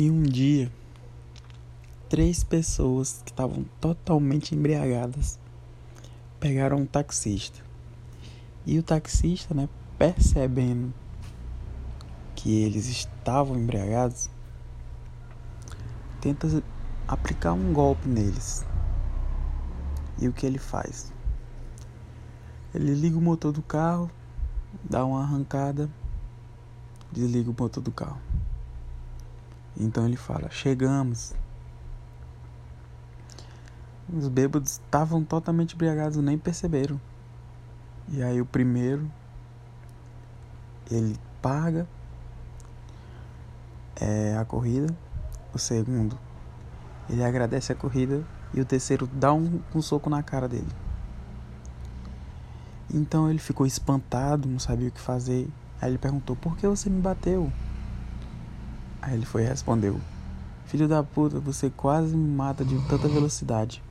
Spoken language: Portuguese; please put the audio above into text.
E um dia, três pessoas que estavam totalmente embriagadas pegaram um taxista. E o taxista, né, percebendo que eles estavam embriagados, tenta aplicar um golpe neles. E o que ele faz? Ele liga o motor do carro, dá uma arrancada, desliga o motor do carro. Então ele fala: Chegamos. Os bêbados estavam totalmente embriagados, nem perceberam. E aí o primeiro ele paga é, a corrida, o segundo ele agradece a corrida e o terceiro dá um, um soco na cara dele. Então ele ficou espantado, não sabia o que fazer. Aí ele perguntou: Por que você me bateu? Aí ele foi e respondeu: Filho da puta, você quase me mata de tanta velocidade.